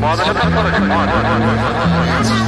Madem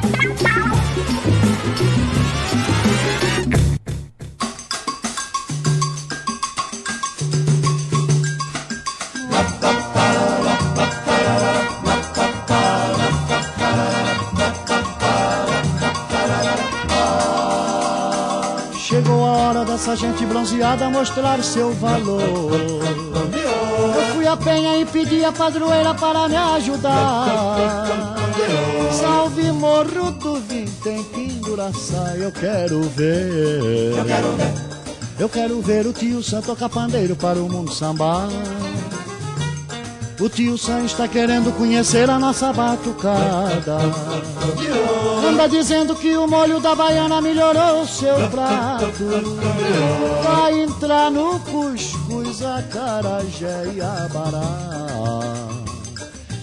Essa gente bronzeada mostrar seu valor. Eu fui a penha e pedi a padroeira para me ajudar. Salve morro do vintém que enduraçar, eu quero ver. Eu quero ver o tio Santo tocar pandeiro para o mundo sambar. O tio Sam está querendo conhecer a nossa batucada. Anda dizendo que o molho da baiana melhorou seu prato. Vai entrar no cuscuz, a carajé e a bará.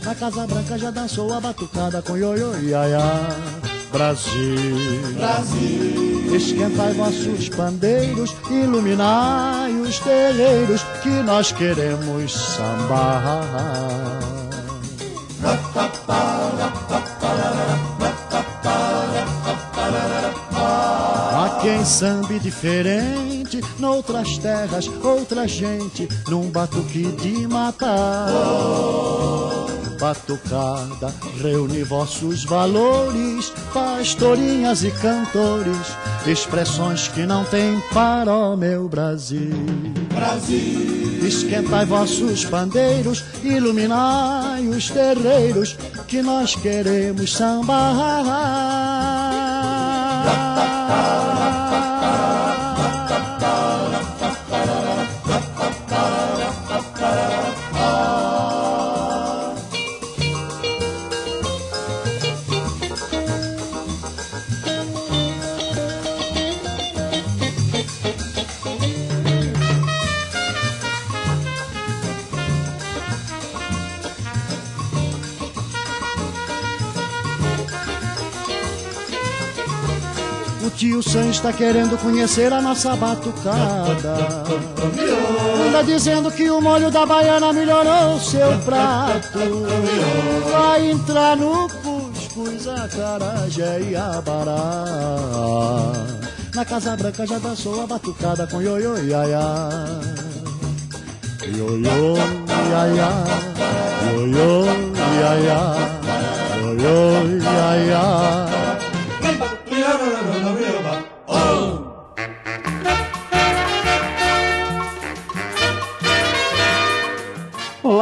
Na Casa Branca já dançou a batucada com ioiô e aiá. Brasil, Brasil, esquentai vossos pandeiros, iluminai os terreiros que nós queremos sambar. Há quem sambe diferente, noutras terras, outra gente, num batuque de matar. Batucada, reúne vossos valores, pastorinhas e cantores, expressões que não tem para o meu Brasil. Brasil. Esquentai vossos pandeiros, iluminai os terreiros, que nós queremos sambar. Tio Sam está querendo conhecer a nossa batucada. Anda dizendo que o molho da baiana melhorou seu prato. Vai entrar no cuscuz, a carajé e bará. Na Casa Branca já dançou a batucada com ioiô e aiá. Ioiô e aiá, ioiô e aiá, ioiô e aiá.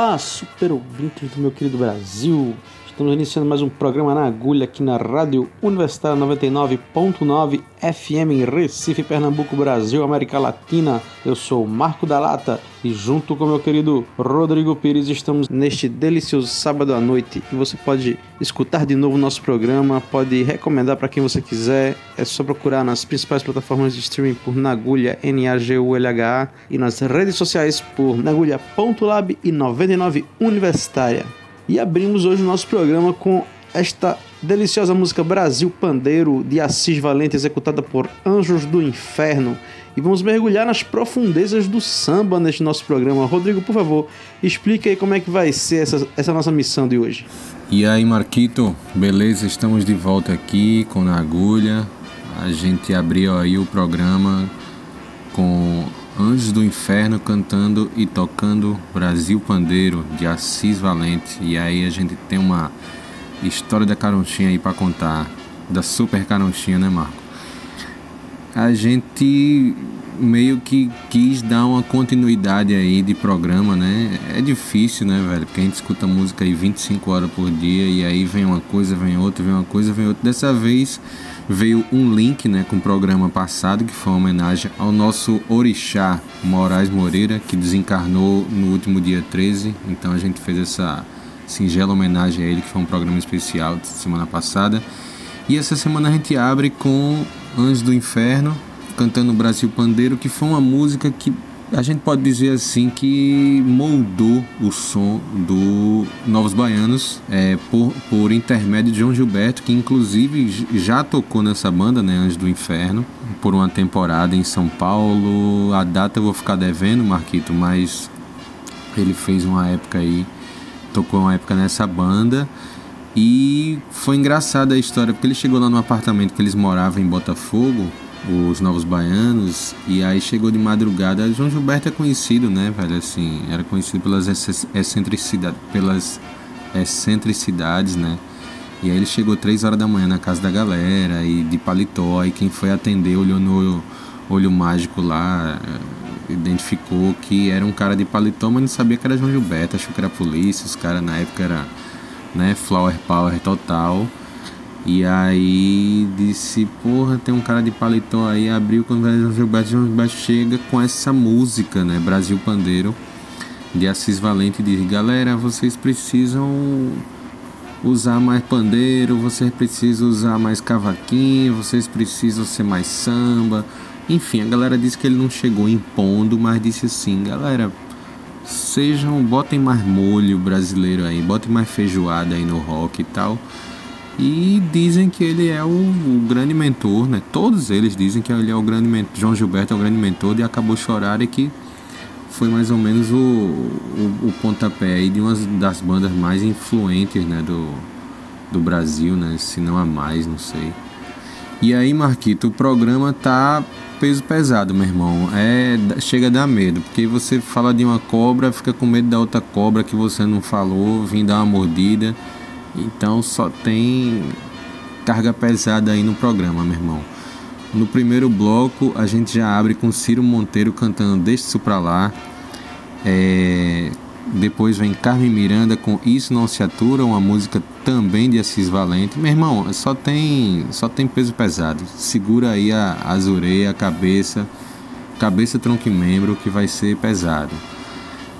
Olá, super ouvintes do meu querido Brasil. Estamos iniciando mais um programa na agulha aqui na Rádio Universitária 99.9 FM em Recife, Pernambuco, Brasil, América Latina. Eu sou Marco da Lata e junto com meu querido Rodrigo Pires estamos neste delicioso sábado à noite e você pode escutar de novo nosso programa, pode recomendar para quem você quiser. É só procurar nas principais plataformas de streaming por Nagulha, N-A-G-U-L-H-A e nas redes sociais por nagulha.lab e 99 Universitária. E abrimos hoje o nosso programa com esta deliciosa música Brasil Pandeiro de Assis Valente, executada por Anjos do Inferno. E vamos mergulhar nas profundezas do samba neste nosso programa. Rodrigo, por favor, explique aí como é que vai ser essa, essa nossa missão de hoje. E aí, Marquito, beleza? Estamos de volta aqui com Na Agulha. A gente abriu aí o programa com Anjos do Inferno cantando e tocando Brasil Pandeiro de Assis Valente. E aí a gente tem uma história da caronchinha aí para contar, da super caronchinha, né, Marco? A gente meio que quis dar uma continuidade aí de programa, né? É difícil, né, velho? Porque a gente escuta música aí 25 horas por dia e aí vem uma coisa, vem outra, vem uma coisa, vem outra. Dessa vez veio um link, né, com o programa passado, que foi uma homenagem ao nosso orixá Moraes Moreira, que desencarnou no último dia 13. Então a gente fez essa singela homenagem a ele, que foi um programa especial de semana passada. E essa semana a gente abre com Anjos do Inferno, cantando Brasil Pandeiro, que foi uma música que a gente pode dizer assim que moldou o som do Novos Baianos é, por, por intermédio de João Gilberto, que inclusive já tocou nessa banda, né, Anjos do Inferno, por uma temporada em São Paulo. A data eu vou ficar devendo, Marquito, mas ele fez uma época aí, tocou uma época nessa banda. E foi engraçada a história, porque ele chegou lá no apartamento que eles moravam em Botafogo os Novos Baianos, e aí chegou de madrugada. João Gilberto é conhecido, né, velho? Assim, era conhecido pelas excentricidades, pelas excentricidades, né? E aí ele chegou três horas da manhã na casa da galera, e de paletó, e quem foi atender olhou no olho mágico lá, eh, identificou que era um cara de paletó, mas não sabia que era João Gilberto, achou que era polícia, os caras na época era, né, flower power total. E aí disse, porra, tem um cara de paletó aí, abriu quando o Gilberto, João Gilberto chega com essa música, né? Brasil Pandeiro, de Assis Valente diz, galera, vocês precisam usar mais pandeiro, vocês precisam usar mais cavaquinho, vocês precisam ser mais samba. Enfim, a galera disse que ele não chegou impondo, mas disse assim, galera, sejam, botem mais molho brasileiro aí, botem mais feijoada aí no rock e tal. E dizem que ele é o, o, grande mentor, né? Todos eles dizem que ele é o grande mentor. João Gilberto é o grande mentor de Acabou Chorar e que foi mais ou menos o, o, o pontapé aí de uma das bandas mais influentes, né? Do, do Brasil, né? Se não a mais, não sei. E aí, Marquito, o programa tá peso pesado, meu irmão. É, chega a dar medo, porque você fala de uma cobra, fica com medo da outra cobra que você não falou, vir dar uma mordida. Então só tem carga pesada aí no programa, meu irmão. No primeiro bloco a gente já abre com Ciro Monteiro cantando Deixa Isso Pra Lá. É... Depois vem Carmen Miranda com Isso Não Se Atura, uma música também de Assis Valente. Meu irmão, só tem, só tem peso pesado. Segura aí a, orelhas, a cabeça, cabeça, tronco e membro que vai ser pesado.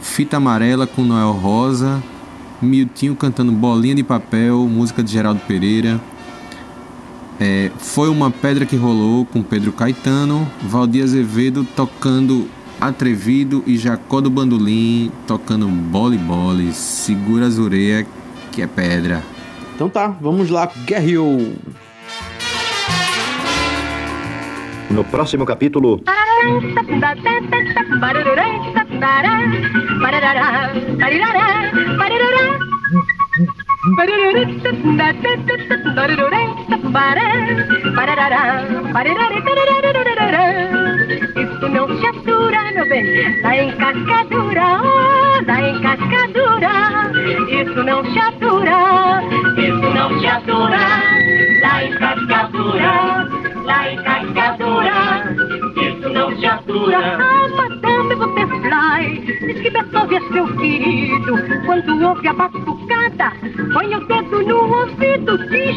Fita Amarela com Noel Rosa, Miltinho cantando Bolinha de Papel, música de Geraldo Pereira. É, foi uma pedra que rolou com Pedro Caetano, Valdir Azevedo tocando Atrevido e Jacó do Bandolim tocando Bole Bole, segura as orelhas que é pedra. Então tá, vamos lá, Guerreou! No próximo capítulo. Isso não se atura, meu bem, da encascadura, encascadura. Isso não se atura, isso não se atura, encascadura, da encascadura. Isso não se atura. Ah, madame Butterfly, diz que Beethoven é seu querido. Quando ouve a batucada,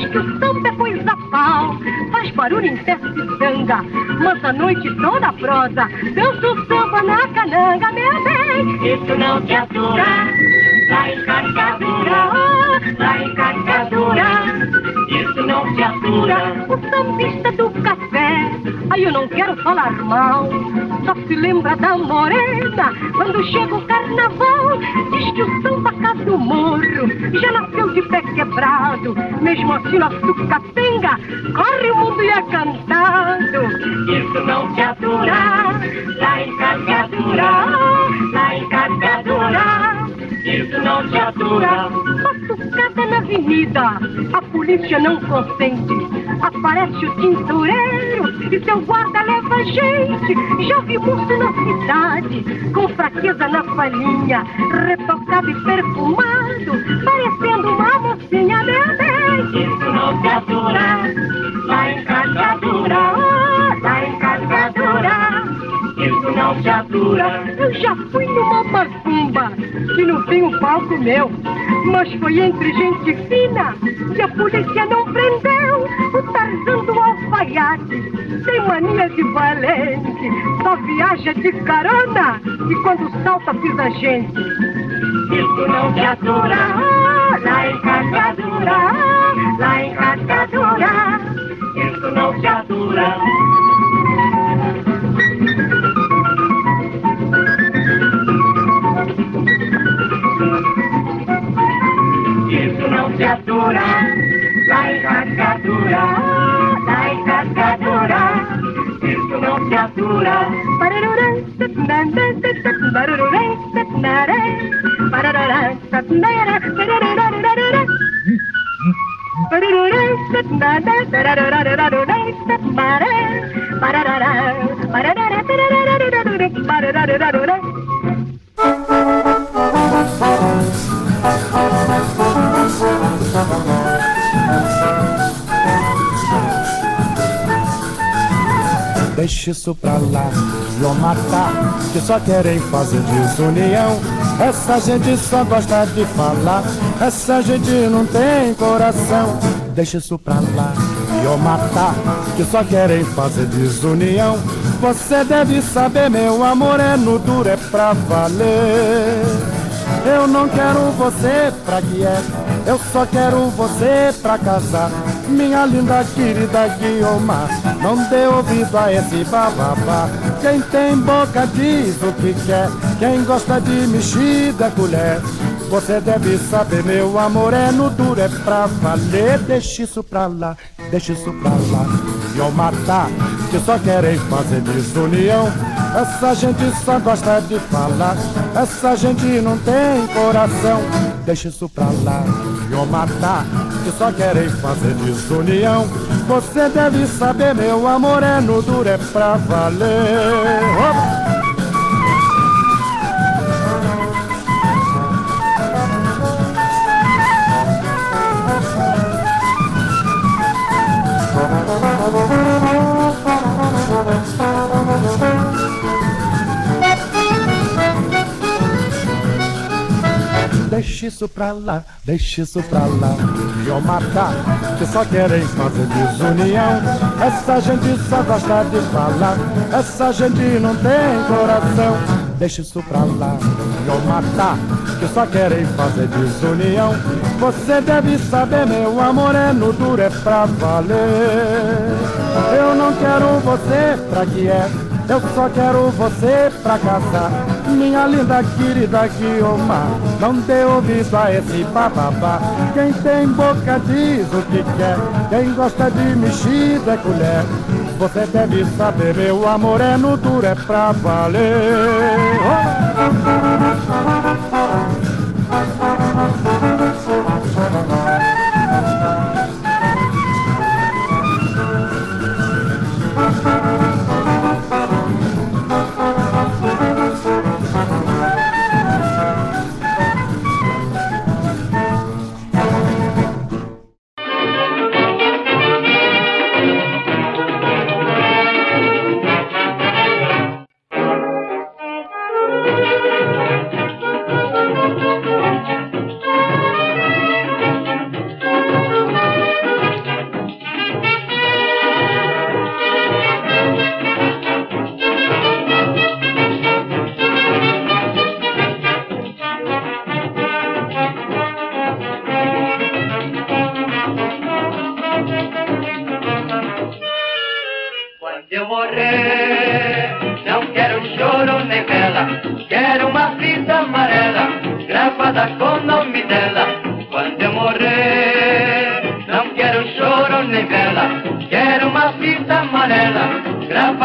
que o samba é coisa pau. Faz barulho em festa e zanga, mas a noite toda prosa. Dança o samba na cananga, meu bem. Isso não se atura, da encascadura, oh, da encascadura. Isso não se atura. O sambista do café, aí eu não quero falar mal. Só se lembra da morena quando chega o carnaval. Diz que o samba casa do morro já nasceu de quebrado. Mesmo assim, nosso capenga corre o mundo e é cantado. Isso não se atura, lá em carregadura, lá em carregadura. Isso não se atura. Batucada na avenida, a polícia não consente. Aparece o tintureiro e seu guarda leva gente. Já vi moço na cidade, com fraqueza na palhinha, retocado e perfumado, parecendo uma não lá em carregadura, oh, lá em carregadura. não se atura. Eu já fui numa macumba e no fim o palco meu. Mas foi entre gente fina que a polícia não prendeu. O Tarzan do alfaiate tem mania de valente. Só viaja de carona e quando salta pisa gente. Isso não se atura lá em Cascadura, lá em Cascadura. Atura. Isso não se atura Deixa isso pra lá, vou matar, que só querem fazer desunião. Essa gente só gosta de falar, essa gente não tem coração. Deixa isso pra lá, vou matar, que só querem fazer desunião. Você deve saber, meu amor é no duro, é pra valer. Eu não quero você pra guiar, eu só quero você pra casar. Minha linda querida Guiomar, não dê ouvido a esse bababá. Quem tem boca diz o que quer, quem gosta de mexida colher. Você deve saber, meu amor é no duro, é pra valer. Deixa isso pra lá, deixa isso pra lá. E matar, que só querem fazer desunião. Essa gente só gosta de falar, essa gente não tem coração. Deixa isso pra lá, e matar, que só querem fazer desunião. Você deve saber, meu amor é no duro, é pra valer. Opa! Isso pra lá, deixa isso pra lá. E matar, que só querem fazer desunião. Essa gente só gosta de falar, essa gente não tem coração. Deixa isso pra lá, e matar, que só querem fazer desunião. Você deve saber, meu amor é no duro, é pra valer. Eu não quero você pra que é. Eu só quero você pra casar Minha linda querida Guiomar Não dê ouvido a esse bababá. Quem tem boca diz o que quer Quem gosta de mexida é colher. Você deve saber, meu amor é no duro, é pra valer. Quando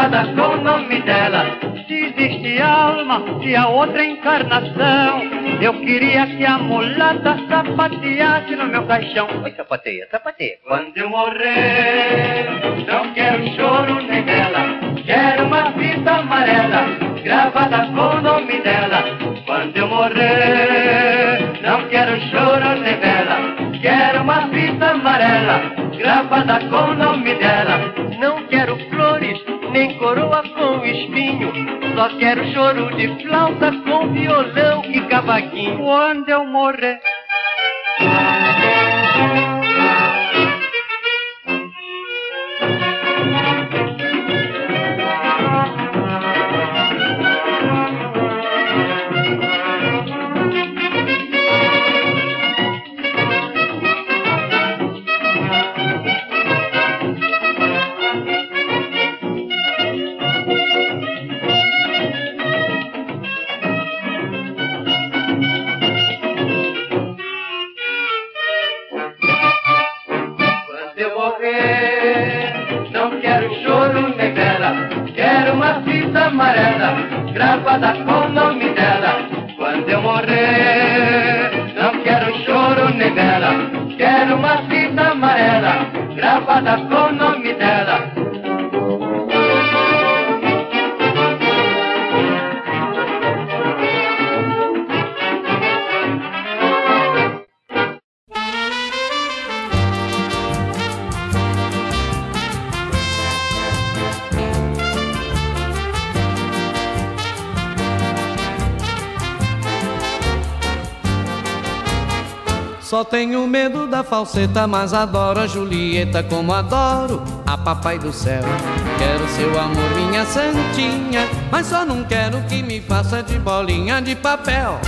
gravada com o nome dela. Se existe alma e a outra encarnação, eu queria que a mulata sapateasse no meu caixão. Oi, sapateia, sapateia. Quando eu morrer, não quero choro nem vela, quero uma fita amarela, gravada com o nome dela. Quando eu morrer, não quero choro nem vela, quero uma fita amarela, gravada com o nome dela. Coroas coroa com espinho. Só quero choro de flauta com violão e cavaquinho. Quando eu morrer. grab that Só tenho medo da falseta, mas adoro a Julieta como adoro a Papai do Céu. Quero seu amor, minha santinha, mas só não quero que me faça de bolinha de papel.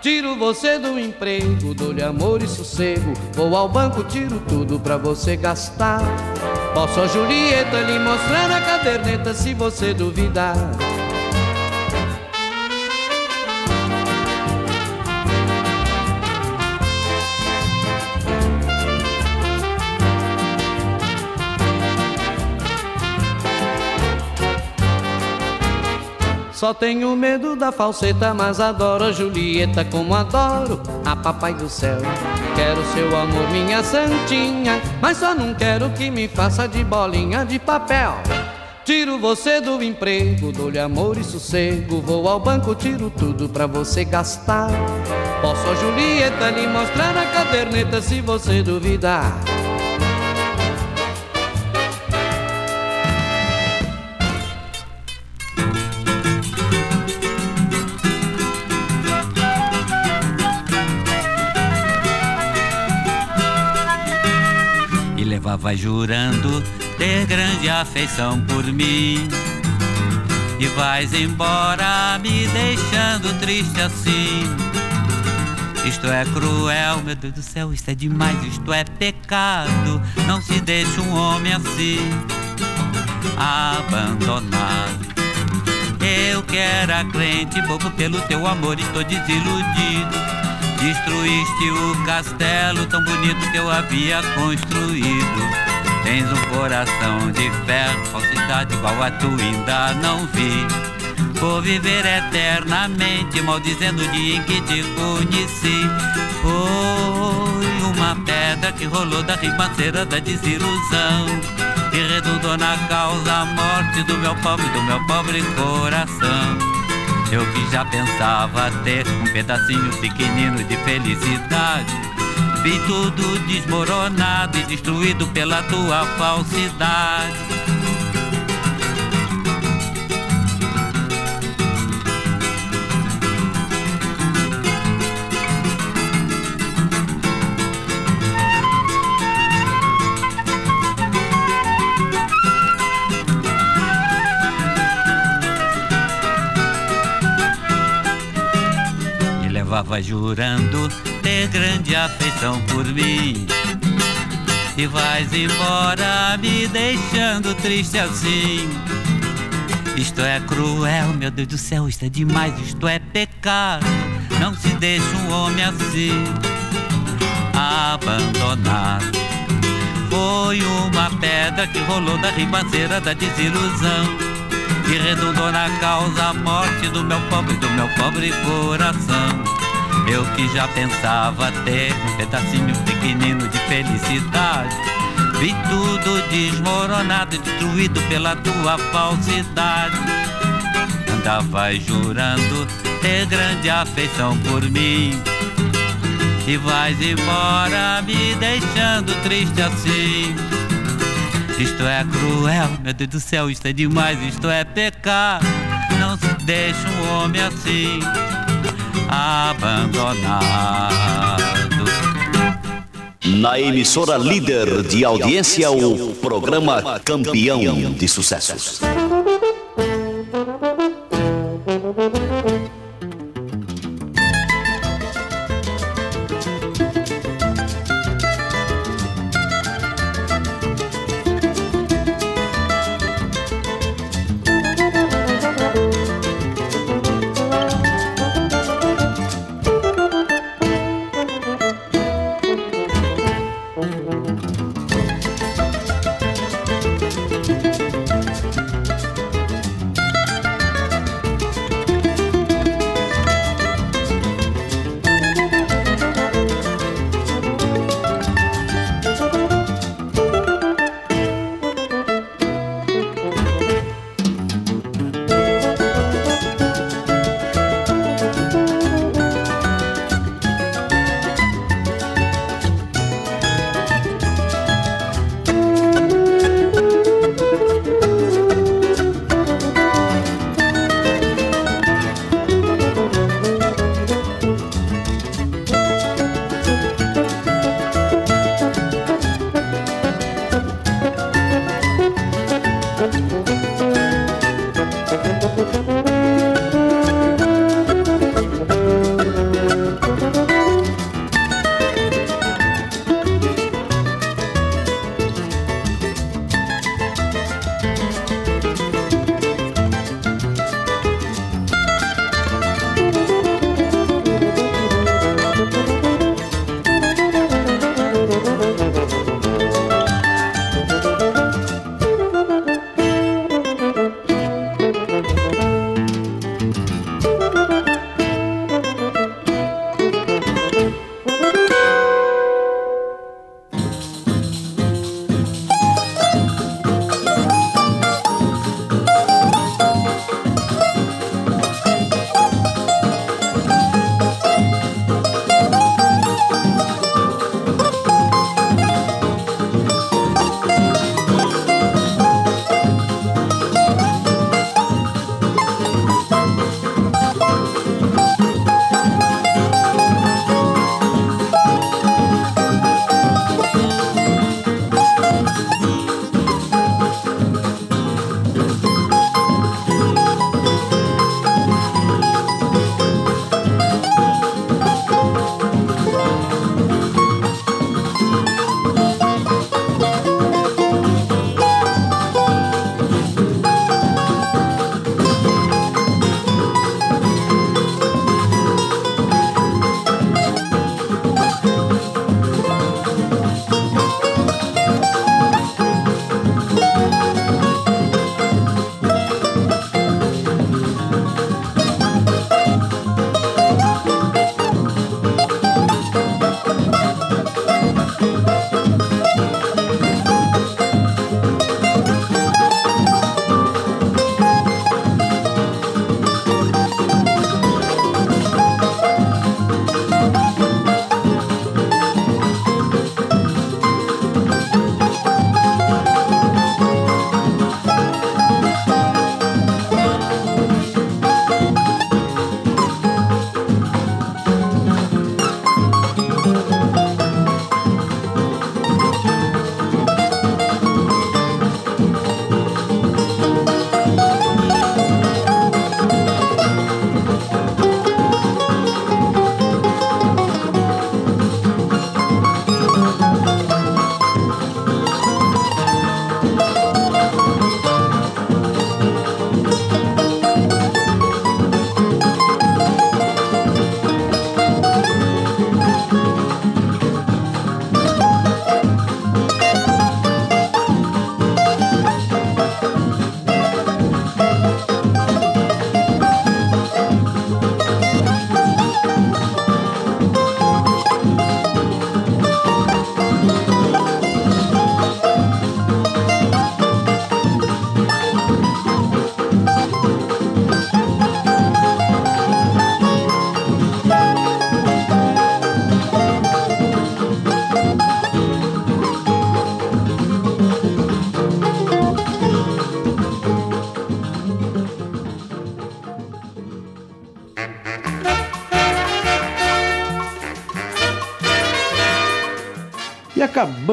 Tiro você do emprego, dou-lhe amor e sossego. Vou ao banco, tiro tudo pra você gastar. Posso a Julieta lhe mostrar a caderneta se você duvidar. Só tenho medo da falseta, mas adoro a Julieta como adoro a Papai do Céu. Quero seu amor, minha santinha, mas só não quero que me faça de bolinha de papel. Tiro você do emprego, dou-lhe amor e sossego. Vou ao banco, tiro tudo pra você gastar. Posso a Julieta lhe mostrar a caderneta se você duvidar. Vai jurando ter grande afeição por mim. E vais embora me deixando triste assim. Isto é cruel, meu Deus do céu, isto é demais, isto é pecado. Não se deixa um homem assim abandonado. Eu que era crente, bobo pelo teu amor, estou desiludido. Destruíste o castelo tão bonito que eu havia construído. Tens um coração de ferro, falsidade igual a tu ainda não vi. Vou viver eternamente, maldizendo o dia em que te conheci. Foi uma pedra que rolou da ribanceira da desilusão. E redundou na causa morte do meu pobre, do meu pobre coração. Eu que já pensava ter um pedacinho pequenino de felicidade. Vi tudo desmoronado e destruído pela tua falsidade. Levava jurando ter grande afeição por mim. E vais embora me deixando triste assim. Isto é cruel, meu Deus do céu, isto é demais, isto é pecado. Não se deixa um homem assim abandonado. Foi uma pedra que rolou da ribanceira da desilusão e redundou na causa morte do meu pobre, do meu pobre coração. Eu que já pensava ter um pedacinho pequenino de felicidade. Vi tudo desmoronado destruído pela tua falsidade. Andava jurando ter grande afeição por mim. E vais embora me deixando triste assim. Isto é cruel, meu Deus do céu, isto é demais, isto é pecado. Não se deixa um homem assim abandonado. Na emissora líder de audiência, o programa Campeão de Sucessos.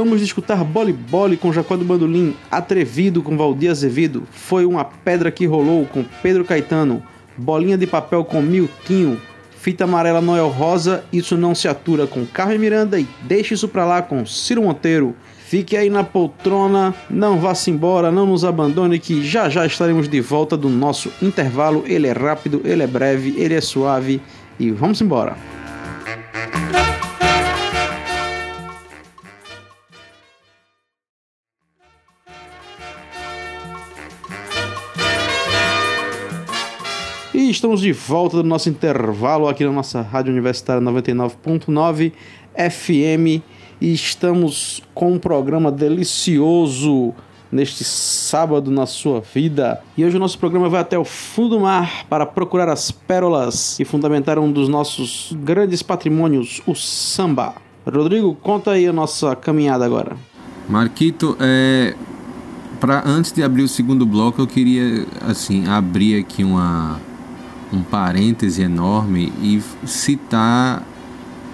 Acabamos de escutar Boli Boli com Jacó do Bandolim, Atrevido com Valdir Azevedo, Foi uma Pedra que Rolou com Pedro Caetano, Bolinha de Papel com Miltinho, Fita Amarela Noel Rosa, Isso Não Se Atura com Carmen Miranda e Deixa Isso Pra Lá com Ciro Monteiro. Fique aí na poltrona, não vá-se embora, não nos abandone que já já estaremos de volta do nosso intervalo. Ele é rápido, ele é breve, ele é suave e vamos embora. Estamos de volta do nosso intervalo aqui na nossa Rádio Universitária 99.9 FM e estamos com um programa delicioso neste sábado na sua vida. E hoje o nosso programa vai até o fundo do mar para procurar as pérolas e fundamentar um dos nossos grandes patrimônios, o samba. Rodrigo, conta aí a nossa caminhada agora. Marquito, é, para antes de abrir o segundo bloco, eu queria assim abrir aqui uma um parêntese enorme e citar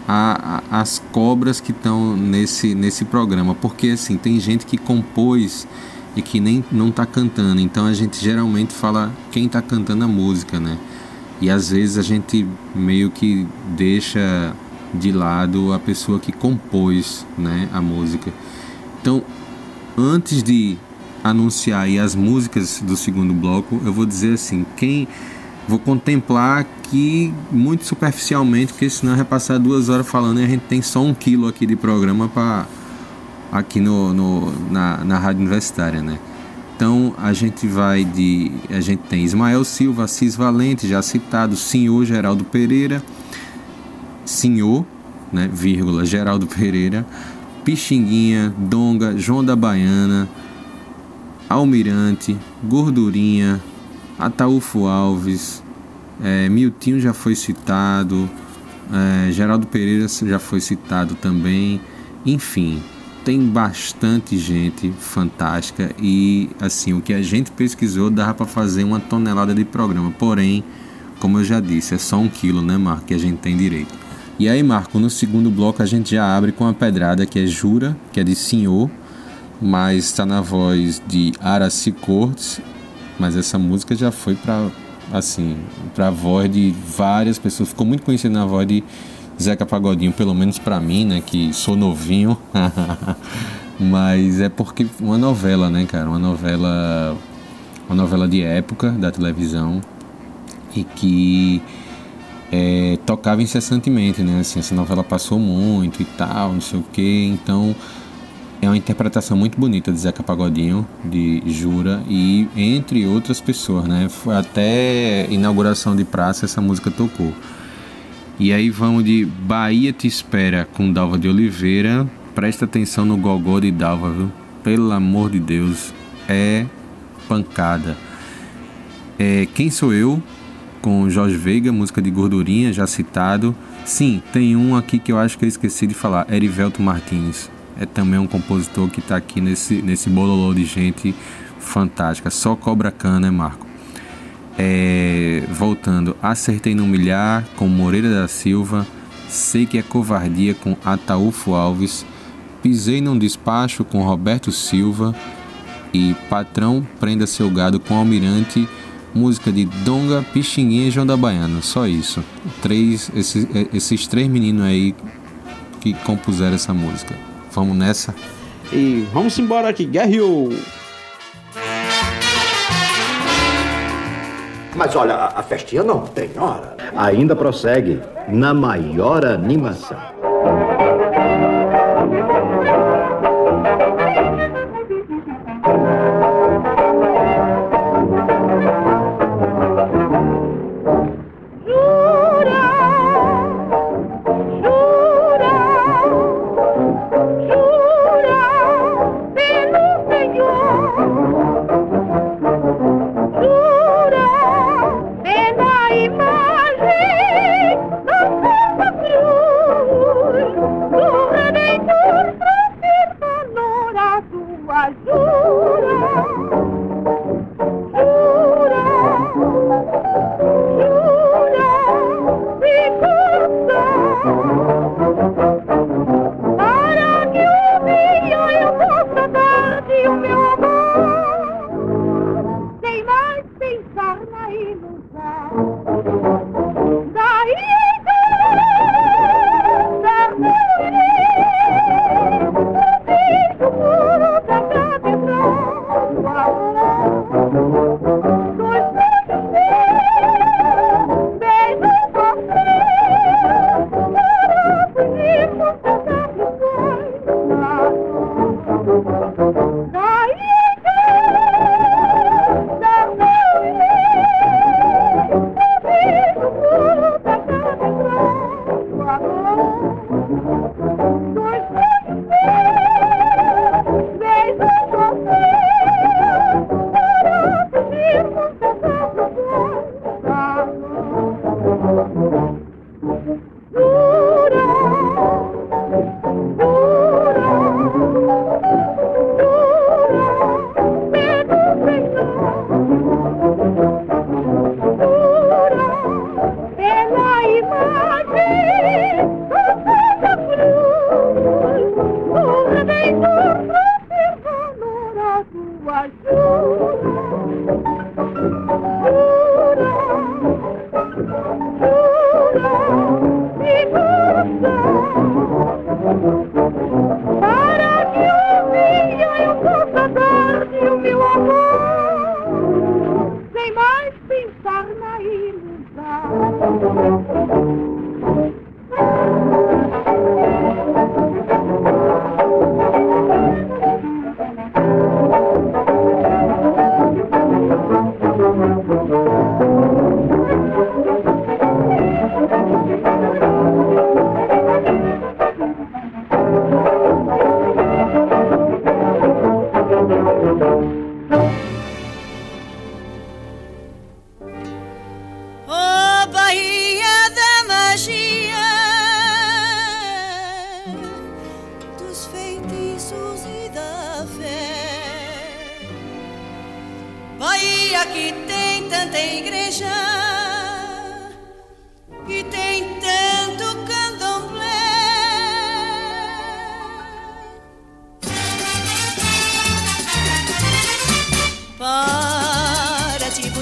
a, a, as cobras que estão nesse, nesse programa, porque assim tem gente que compôs e que nem não está cantando, então a gente geralmente fala quem está cantando a música, né? E às vezes a gente meio que deixa de lado a pessoa que compôs, né, a música. Então, antes de anunciar as músicas do segundo bloco, eu vou dizer assim, quem vou contemplar aqui muito superficialmente, porque senão vai passar duas horas falando e a gente tem só um quilo aqui de programa para aqui no, no, na, na rádio universitária, né? Então a gente vai de. A gente tem Ismael Silva, Assis Valente, já citado, Senhor Geraldo Pereira, Senhor, né, vírgula, Geraldo Pereira, Pixinguinha, Donga, João da Baiana, Almirante, Gordurinha, Ataúfo Alves, é, Miltinho já foi citado, é, Geraldo Pereira já foi citado também, enfim, tem bastante gente fantástica e assim o que a gente pesquisou dava para fazer uma tonelada de programa, porém, como eu já disse, é só um quilo, né, Marco, que a gente tem direito. E aí, Marco, no segundo bloco a gente já abre com a pedrada que é Jura, que é de Senhor, mas está na voz de Araci Cortes mas essa música já foi para assim, para voz de várias pessoas, ficou muito conhecida na voz de Zeca Pagodinho, pelo menos para mim, né, que sou novinho. Mas é porque uma novela, né, cara, uma novela uma novela de época da televisão e que é, tocava incessantemente, né? Assim, essa novela passou muito e tal, não sei o que, então é uma interpretação muito bonita de Zeca Pagodinho, de Jura, e entre outras pessoas, né? Até inauguração de praça essa música tocou. E aí vamos de Bahia Te Espera com Dalva de Oliveira. Presta atenção no gogó de Dalva, viu? Pelo amor de Deus, é pancada. É Quem Sou Eu, com Jorge Veiga, música de gordurinha, já citado. Sim, tem um aqui que eu acho que eu esqueci de falar, Erivelto Martins é também um compositor que está aqui nesse, nesse bololô de gente fantástica. Só cobra cana, né, Marco? É, voltando, Acertei no Milhar com Moreira da Silva, Sei que é Covardia com Ataúfo Alves, Pisei num Despacho com Roberto Silva e Patrão Prenda Seu Gado com Almirante, música de Donga, Pixinguinha e João da Baiana. Só isso. Três, esses, esses três meninos aí que compuseram essa música. Vamos nessa. E vamos embora aqui, Guerreou! Mas olha, a festinha não tem hora. Ainda prossegue na maior animação.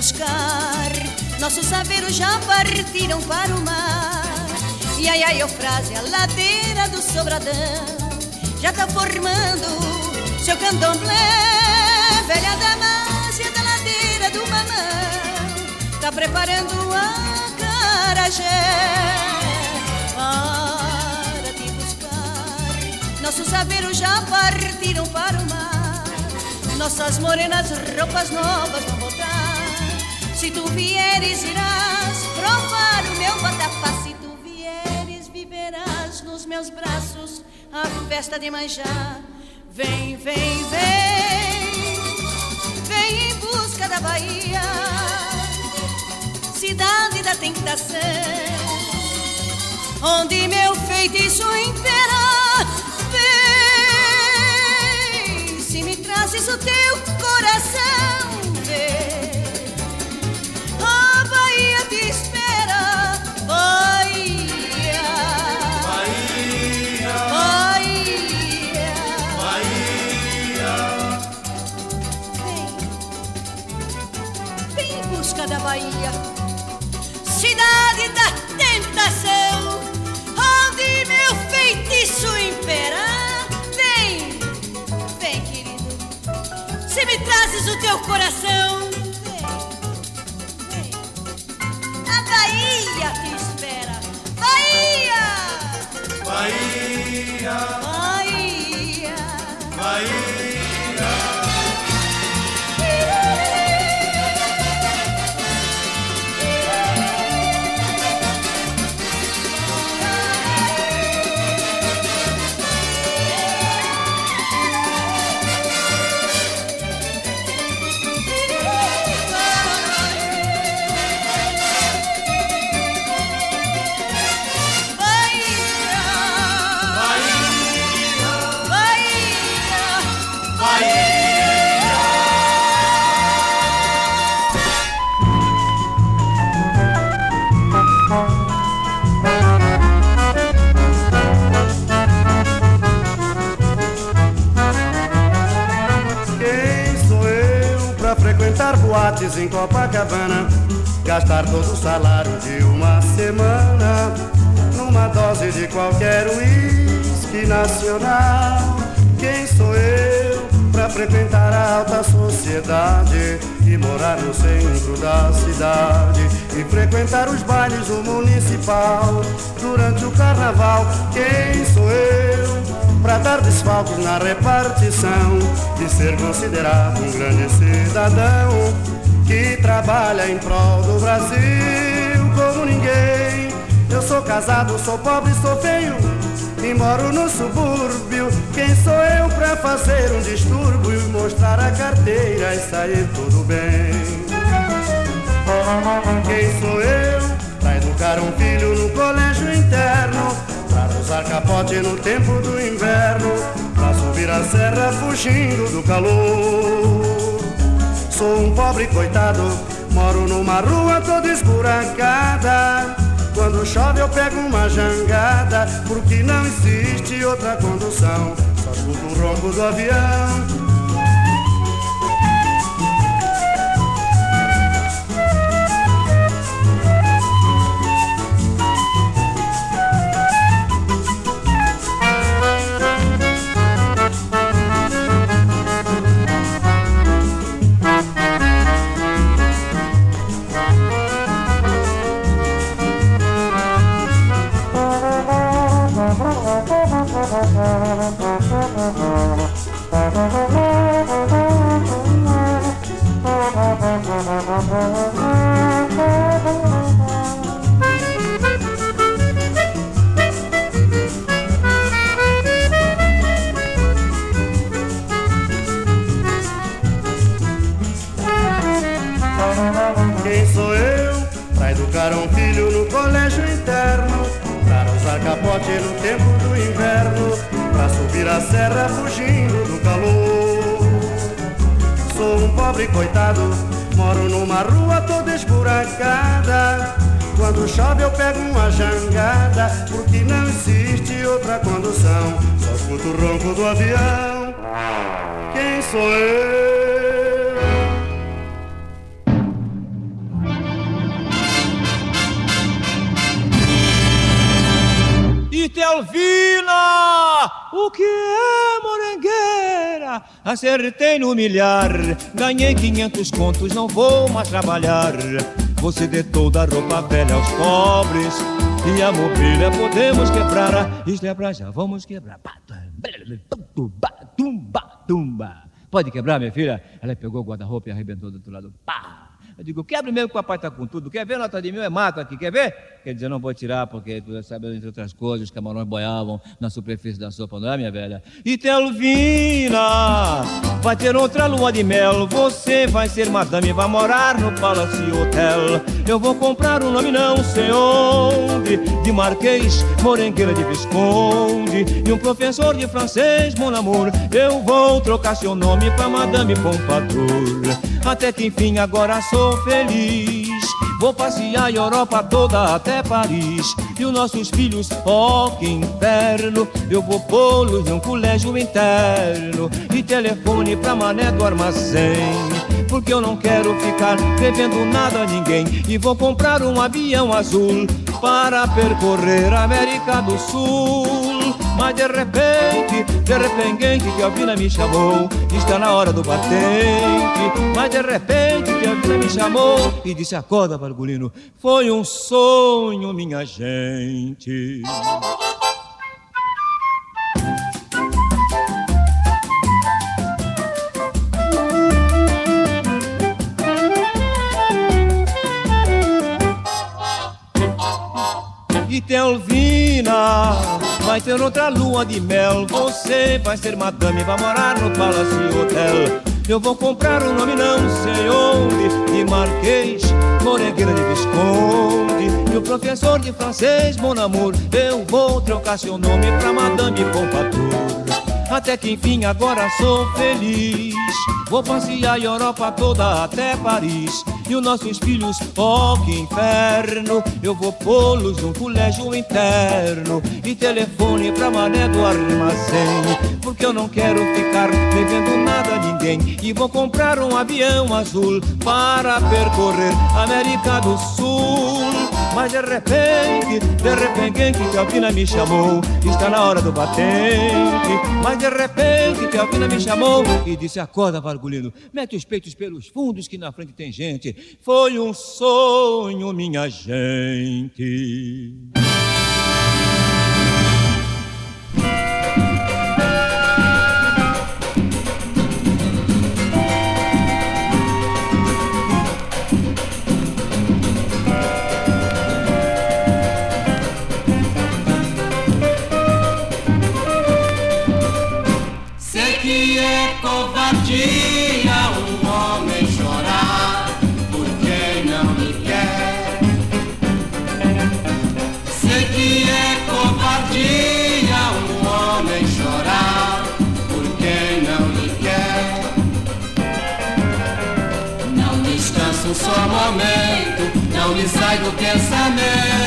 buscar. Nossos saberos já partiram para o mar. E aí, aí, frase, a ladeira do Sobradão já tá formando seu candomblé. Velha Damásia da ladeira do Mamão tá preparando a carajé. Para te buscar, nossos saberos já partiram para o mar. Nossas morenas roupas novas se tu vieres, irás provar o meu batapá. Se tu vieres, viverás nos meus braços a festa de Manjá. Vem, vem, vem, vem em busca da Bahia, cidade da tentação, onde meu feitiço impera. Vem, se me trazes o teu coração bicho imperar, vem, vem, querido. Se me trazes o teu coração, vem, vem. A Bahia te espera, Bahia! Bahia! Bahia! Bahia! Boates em Copacabana, gastar todo o salário de uma semana numa dose de qualquer uísque nacional. Quem sou eu pra frequentar a alta sociedade e morar no centro da cidade e frequentar os bailes do municipal durante o carnaval? Quem sou eu? Pra dar desfalques na repartição e ser considerado um grande cidadão que trabalha em prol do Brasil como ninguém. Eu sou casado, sou pobre, sou feio e moro no subúrbio. Quem sou eu pra fazer um distúrbio e mostrar a carteira e sair tudo bem? Quem sou eu pra educar um filho no colégio interno? Pra usar capote no tempo do inverno? Pra subir a serra fugindo do calor? Sou um pobre coitado, moro numa rua toda esburacada. Quando chove eu pego uma jangada, porque não existe outra condução. Só escuto o ronco do avião. No tempo do inverno? Pra subir a serra fugindo do calor? Sou um pobre coitado, moro numa rua toda esburacada. Quando chove eu pego uma jangada, porque não existe outra condução. Só escuto o ronco do avião. Quem sou eu? O que é morangueira? Acertei no milhar, ganhei 500 contos, não vou mais trabalhar. Você dê toda a roupa velha aos pobres e a mobília podemos quebrar. Isto é pra já, vamos quebrar. Tumba, tumba, tumba. Pode quebrar, minha filha? Ela pegou o guarda-roupa e arrebentou do outro lado. Pá! Eu digo, quebre mesmo que o papai está com tudo. Quer ver nota de mil? É mato aqui, quer ver? Quer dizer, não vou tirar, porque sabe, entre outras coisas, os camarões boiavam na superfície da sopa, não é, minha velha? E Telvina, vai ter outra lua de mel. Você vai ser madame, vai morar no Palace Hotel. Eu vou comprar um nome não sei onde, de Marquês, Morengueira de Visconde, e um professor de francês, mon amour. Eu vou trocar seu nome pra Madame Pompadour. Até que enfim agora sou feliz. Vou passear a Europa toda até Paris. E os nossos filhos, ó, que inferno. Eu vou pô-los em um colégio interno. E telefone pra mané do armazém. Porque eu não quero ficar devendo nada a ninguém. E vou comprar um avião azul para percorrer a América do Sul. Mas de repente, de repente que a Vina me chamou Está na hora do batente. Mas de repente que a Vina me chamou E disse acorda Valgulino Foi um sonho minha gente E Telvina Vai ter outra lua de mel. Você vai ser madame Vai morar no Palace Hotel. Eu vou comprar um nome não sei onde De Marquês, Moregueira de Visconde. E o professor de francês, mon amour Eu vou trocar seu nome pra Madame Pompadour até que enfim agora sou feliz. Vou passear a Europa toda até Paris. E os nossos filhos, oh que inferno, eu vou pô-los num colégio interno. E telefone pra mané do armazém, porque eu não quero ficar devendo nada a ninguém. E vou comprar um avião azul para percorrer América do Sul. Mas de repente, de repente, que Teofina me chamou, está na hora do batente. Mas de repente, Teofina me chamou e disse: Acorda, Vargulino, mete os peitos pelos fundos que na frente tem gente. Foi um sonho, minha gente. Sai do pensamento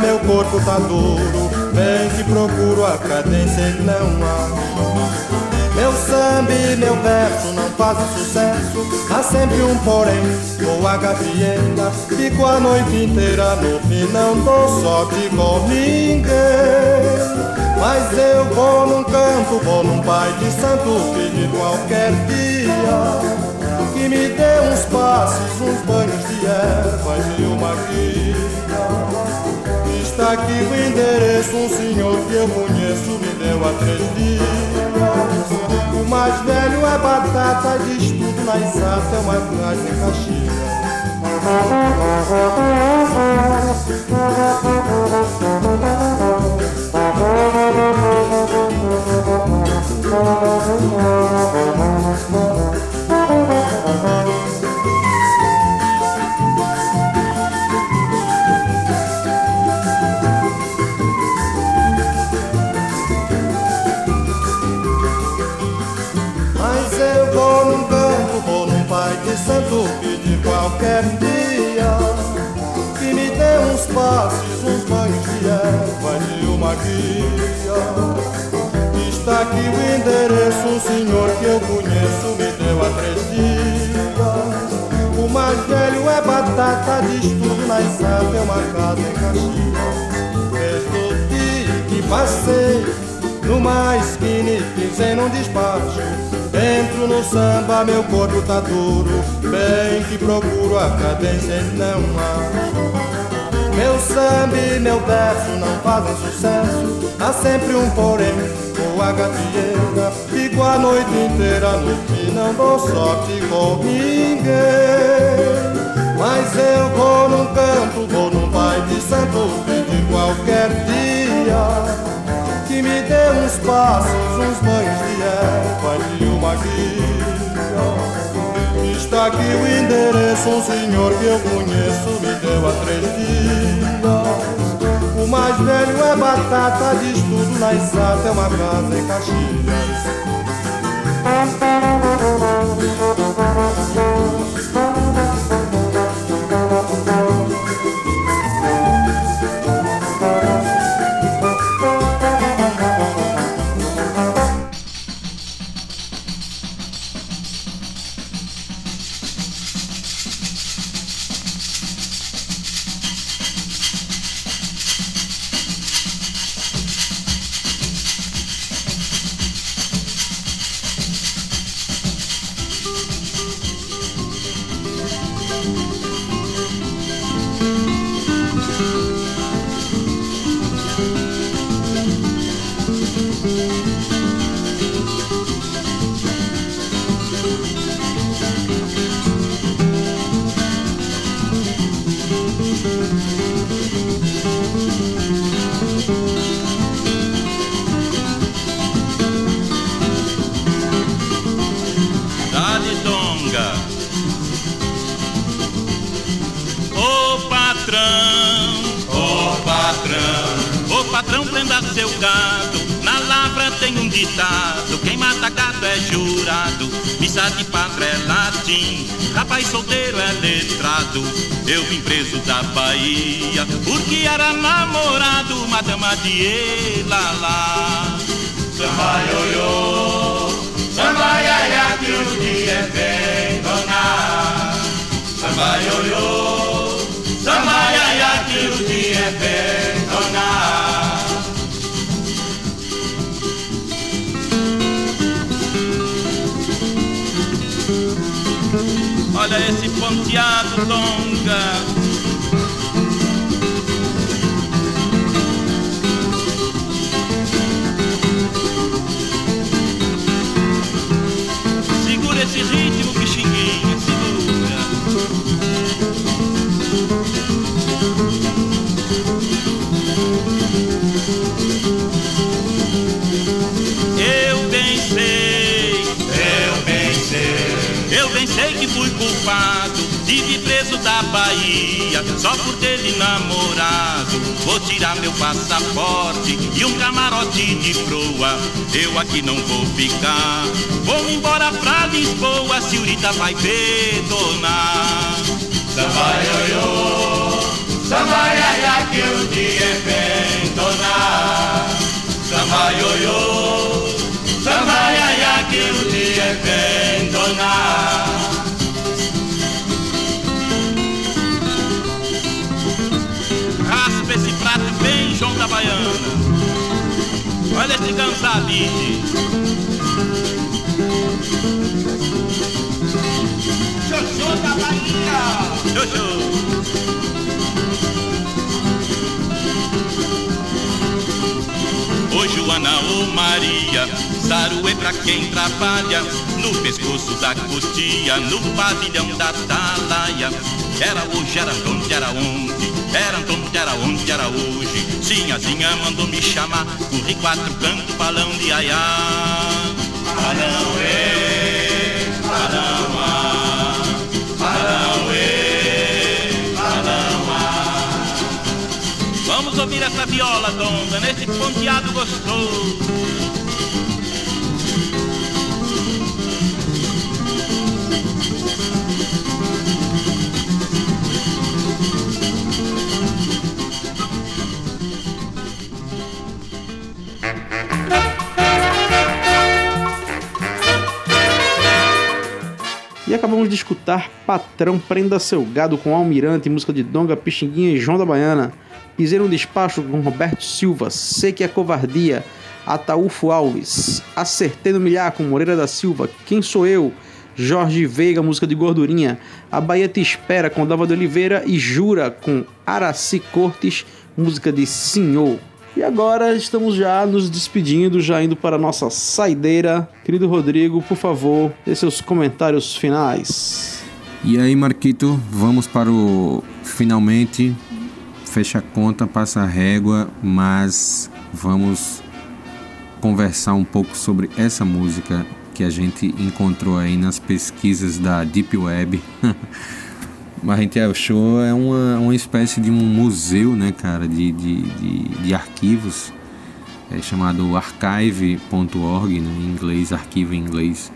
meu corpo tá duro. Bem que procuro a cadência e não acho. Meu samba e meu verso não fazem sucesso. Há sempre um porém, ou a Gabriela. Fico a noite inteira no fim, não dou sorte com ninguém. Mas eu vou num canto, vou num pai de santo pedir qualquer dia Que me dê uns passos, uns banhos de ervas e uma guia Tá aqui o endereço, um senhor que eu conheço me deu há três dias. O mais velho é batata, diz tudo na exata, é uma frase em Caxias. Exata, é uma casa em Caxias. Desde que passei numa esquina e pisei num despacho. Entro no samba, meu corpo tá duro, bem que procuro a cadência e não acho. Meu samba e meu verso não fazem sucesso, há sempre um porém ou a gatieira. Fico a noite inteira no que não dou sorte com ninguém. Mas eu vou num canto, vou num baile de santo, de qualquer dia que me dê uns passos, uns banhos de erva e uma guia. Está aqui o endereço, um senhor que eu conheço me deu há três dias. O mais velho é batata, diz tudo na exata, é uma casa em Caxias. Bahia porque era namorado, uma dama de Elalá. Samba ioiô, samba iaia que o dia vem donar. Samba ioiô, samba iaia que o dia vem donar. Olha esse ponteado longa. Lhe namorado. Vou tirar meu passaporte e um camarote de proa. Eu aqui não vou ficar, vou embora pra Lisboa. Senhorita vai detonar. Samba ioiô, samba iaia que o dia vem donar. Samba ioiô, samba iaia que o dia vem donar. Olha esse Gonzalide. Xoxô da Bahia. Xoxô. Ô Joana ou Maria, saruê pra quem trabalha No pescoço da cutia, no pavilhão da atalaia Era hoje, era onde, era onde Era onde, era onde, era hoje Sinhazinha mandou me chamar Corri quatro cantos, balão de aiá Balão, ê, balão, ah Balão, ê, balão, ah Vamos ouvir essa viola, donga, nesse ponteado gostoso. Acabamos de escutar Patrão Prenda Seu Gado com Almirante, música de Donga, Pixinguinha e João da Baiana. Pisei no despacho com Roberto Silva, Sei que é Covardia, Ataúfo Alves. Acertei no milhar com Moreira da Silva, Quem Sou Eu? Jorge Veiga, música de Gordurinha. A Bahia Te Espera com Dava de Oliveira e Jura com Araci Cortes, música de Senhor. E agora estamos já nos despedindo, já indo para a nossa saideira. Querido Rodrigo, por favor, dê seus comentários finais. E aí, Marquito, vamos para o finalmente fecha a conta, passa a régua, mas vamos conversar um pouco sobre essa música que a gente encontrou aí nas pesquisas da Deep Web. Show é uma, uma espécie de um museu, né, cara, de, de, de, de arquivos, é chamado archive.org, né, em inglês, arquivo em inglês.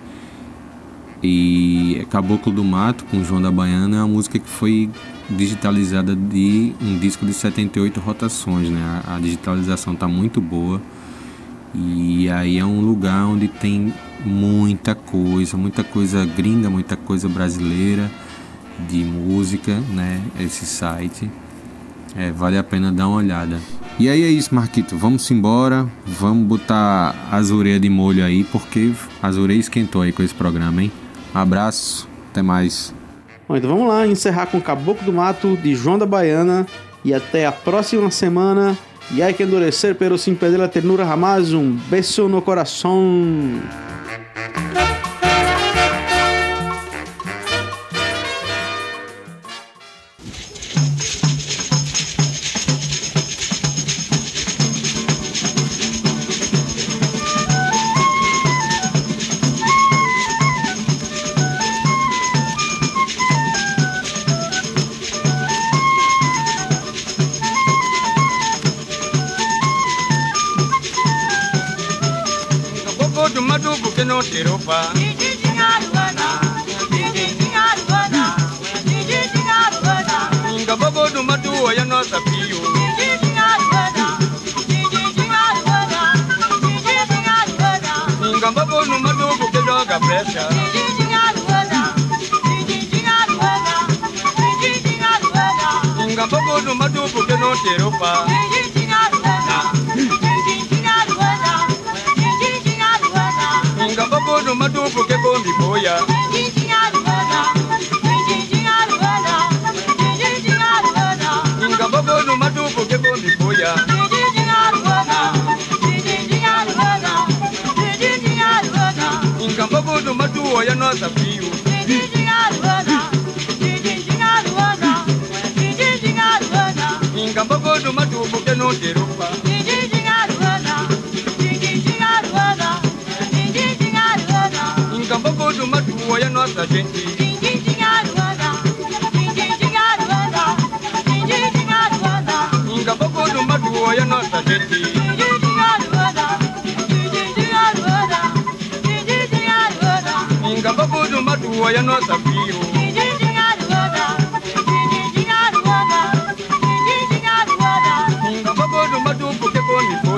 E é Caboclo do Mato, com João da Baiana, é uma música que foi digitalizada de um disco de 78 rotações, né? A, a digitalização tá muito boa. E aí é um lugar onde tem muita coisa, muita coisa gringa, muita coisa brasileira de música, né? Esse site. É, vale a pena dar uma olhada. E aí é isso, Marquito. Vamos embora. Vamos botar as orelhas de molho aí, porque as orelhas esquentou aí com esse programa, hein? Abraço, até mais. Bom, então vamos lá encerrar com Caboclo do Mato de João da Baiana. E até a próxima semana. E hay que endurecer, pero sin perder la ternura jamás. Um beijo no coração. Bobo do madugo que não te roupa. Inga bobo do madugo ya nossa gente. Bobo do madugo ya nossa gente. Bobo do madugo ya nossa fio.